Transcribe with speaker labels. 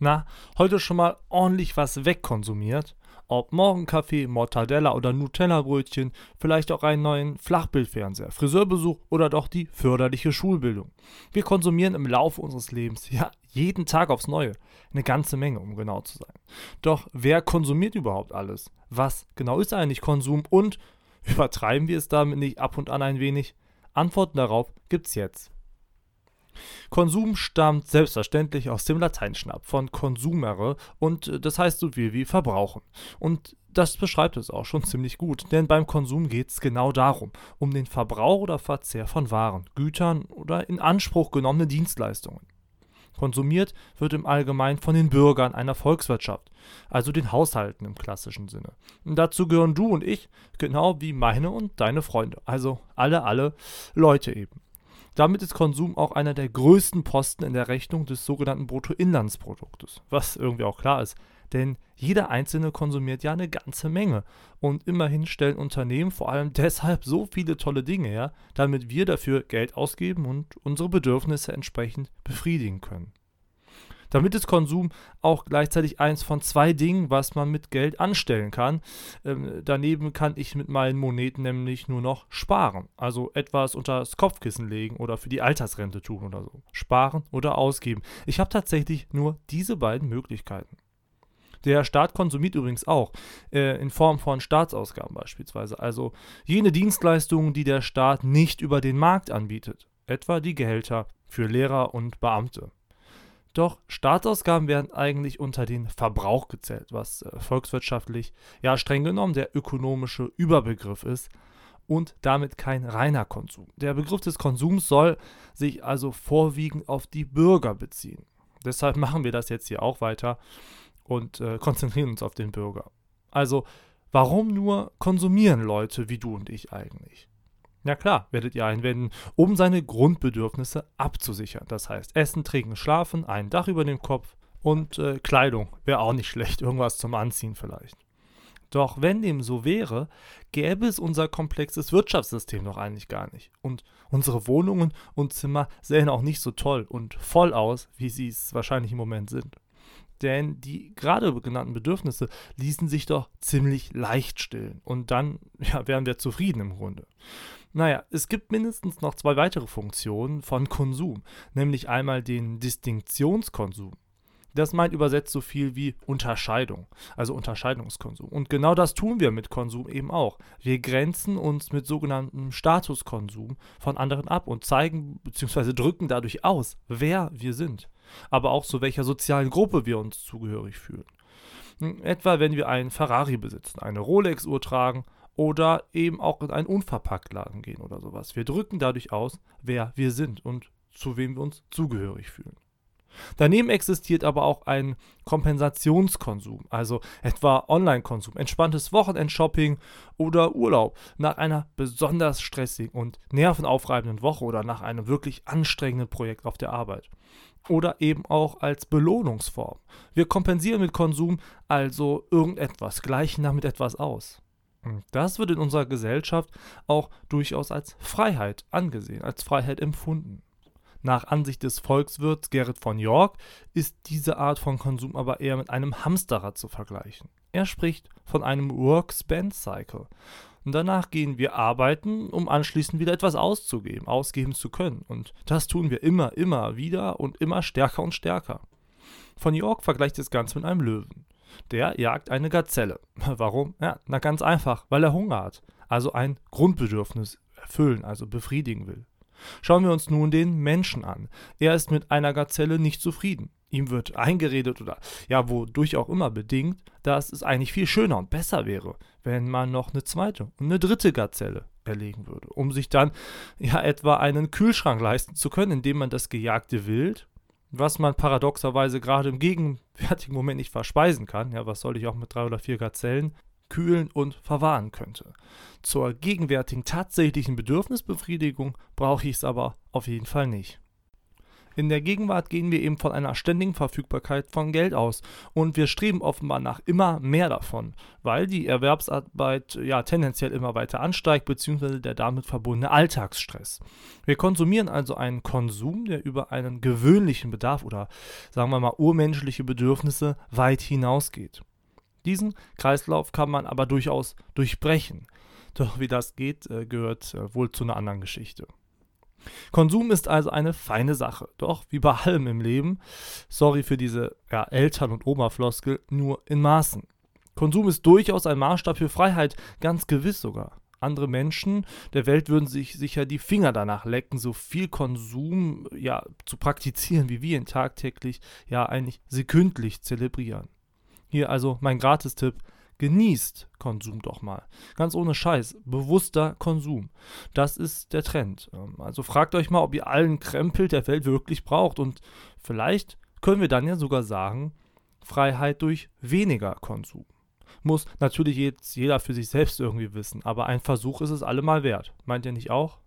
Speaker 1: Na, heute schon mal ordentlich was wegkonsumiert? Ob Morgenkaffee, Mortadella oder Nutella-Brötchen, vielleicht auch einen neuen Flachbildfernseher, Friseurbesuch oder doch die förderliche Schulbildung. Wir konsumieren im Laufe unseres Lebens, ja, jeden Tag aufs Neue. Eine ganze Menge, um genau zu sein. Doch wer konsumiert überhaupt alles? Was genau ist eigentlich Konsum und übertreiben wir es damit nicht ab und an ein wenig? Antworten darauf gibt's jetzt. Konsum stammt selbstverständlich aus dem Lateinischen ab, von consumere und äh, das heißt so viel wie verbrauchen. Und das beschreibt es auch schon ziemlich gut, denn beim Konsum geht es genau darum, um den Verbrauch oder Verzehr von Waren, Gütern oder in Anspruch genommene Dienstleistungen. Konsumiert wird im Allgemeinen von den Bürgern einer Volkswirtschaft, also den Haushalten im klassischen Sinne. Und dazu gehören du und ich, genau wie meine und deine Freunde, also alle, alle Leute eben. Damit ist Konsum auch einer der größten Posten in der Rechnung des sogenannten Bruttoinlandsproduktes, was irgendwie auch klar ist, denn jeder Einzelne konsumiert ja eine ganze Menge und immerhin stellen Unternehmen vor allem deshalb so viele tolle Dinge her, damit wir dafür Geld ausgeben und unsere Bedürfnisse entsprechend befriedigen können. Damit ist Konsum auch gleichzeitig eins von zwei Dingen, was man mit Geld anstellen kann. Ähm, daneben kann ich mit meinen Moneten nämlich nur noch sparen. Also etwas unter das Kopfkissen legen oder für die Altersrente tun oder so. Sparen oder ausgeben. Ich habe tatsächlich nur diese beiden Möglichkeiten. Der Staat konsumiert übrigens auch, äh, in Form von Staatsausgaben beispielsweise. Also jene Dienstleistungen, die der Staat nicht über den Markt anbietet. Etwa die Gehälter für Lehrer und Beamte. Doch Staatsausgaben werden eigentlich unter den Verbrauch gezählt, was äh, volkswirtschaftlich ja streng genommen der ökonomische Überbegriff ist und damit kein reiner Konsum. Der Begriff des Konsums soll sich also vorwiegend auf die Bürger beziehen. Deshalb machen wir das jetzt hier auch weiter und äh, konzentrieren uns auf den Bürger. Also, warum nur konsumieren Leute wie du und ich eigentlich? Ja klar, werdet ihr einwenden, um seine Grundbedürfnisse abzusichern. Das heißt Essen, Trinken, Schlafen, ein Dach über dem Kopf und äh, Kleidung. Wäre auch nicht schlecht, irgendwas zum Anziehen vielleicht. Doch wenn dem so wäre, gäbe es unser komplexes Wirtschaftssystem noch eigentlich gar nicht. Und unsere Wohnungen und Zimmer sähen auch nicht so toll und voll aus, wie sie es wahrscheinlich im Moment sind. Denn die gerade genannten Bedürfnisse ließen sich doch ziemlich leicht stillen. Und dann ja, wären wir zufrieden im Grunde. Naja, es gibt mindestens noch zwei weitere Funktionen von Konsum, nämlich einmal den Distinktionskonsum. Das meint übersetzt so viel wie Unterscheidung, also Unterscheidungskonsum. Und genau das tun wir mit Konsum eben auch. Wir grenzen uns mit sogenanntem Statuskonsum von anderen ab und zeigen bzw. drücken dadurch aus, wer wir sind, aber auch zu welcher sozialen Gruppe wir uns zugehörig fühlen. Hm, etwa wenn wir einen Ferrari besitzen, eine Rolex-Uhr tragen oder eben auch in einen Unverpacktladen gehen oder sowas. Wir drücken dadurch aus, wer wir sind und zu wem wir uns zugehörig fühlen. Daneben existiert aber auch ein Kompensationskonsum, also etwa Online-Konsum, entspanntes Wochenendshopping oder Urlaub nach einer besonders stressigen und nervenaufreibenden Woche oder nach einem wirklich anstrengenden Projekt auf der Arbeit. Oder eben auch als Belohnungsform. Wir kompensieren mit Konsum also irgendetwas, gleichen damit etwas aus. Das wird in unserer Gesellschaft auch durchaus als Freiheit angesehen, als Freiheit empfunden. Nach Ansicht des Volkswirts Gerrit von York ist diese Art von Konsum aber eher mit einem Hamsterrad zu vergleichen. Er spricht von einem Work-Spend-Cycle. Danach gehen wir arbeiten, um anschließend wieder etwas auszugeben, ausgeben zu können. Und das tun wir immer, immer wieder und immer stärker und stärker. Von York vergleicht das Ganze mit einem Löwen. Der jagt eine Gazelle. Warum? Ja, na ganz einfach, weil er Hunger hat. Also ein Grundbedürfnis erfüllen, also befriedigen will. Schauen wir uns nun den Menschen an. Er ist mit einer Gazelle nicht zufrieden. Ihm wird eingeredet oder ja, wodurch auch immer bedingt, dass es eigentlich viel schöner und besser wäre, wenn man noch eine zweite und eine dritte Gazelle erlegen würde, um sich dann ja etwa einen Kühlschrank leisten zu können, in dem man das gejagte Wild was man paradoxerweise gerade im gegenwärtigen Moment nicht verspeisen kann, ja, was soll ich auch mit drei oder vier Gazellen, kühlen und verwahren könnte. Zur gegenwärtigen tatsächlichen Bedürfnisbefriedigung brauche ich es aber auf jeden Fall nicht. In der Gegenwart gehen wir eben von einer ständigen Verfügbarkeit von Geld aus und wir streben offenbar nach immer mehr davon, weil die Erwerbsarbeit ja tendenziell immer weiter ansteigt, beziehungsweise der damit verbundene Alltagsstress. Wir konsumieren also einen Konsum, der über einen gewöhnlichen Bedarf oder sagen wir mal urmenschliche Bedürfnisse weit hinausgeht. Diesen Kreislauf kann man aber durchaus durchbrechen. Doch wie das geht, äh, gehört äh, wohl zu einer anderen Geschichte. Konsum ist also eine feine Sache, doch wie bei allem im Leben, sorry für diese ja, Eltern- und Oma-Floskel, nur in Maßen. Konsum ist durchaus ein Maßstab für Freiheit, ganz gewiss sogar. Andere Menschen der Welt würden sich sicher die Finger danach lecken, so viel Konsum ja zu praktizieren, wie wir ihn tagtäglich, ja eigentlich sekündlich zelebrieren. Hier also mein Gratistipp: Genießt Konsum doch mal. Ganz ohne Scheiß. Bewusster Konsum. Das ist der Trend. Ähm, also fragt euch mal, ob ihr allen Krempel der Welt wirklich braucht. Und vielleicht können wir dann ja sogar sagen, Freiheit durch weniger Konsum. Muss natürlich jetzt jeder für sich selbst irgendwie wissen, aber ein Versuch ist es allemal wert. Meint ihr nicht auch?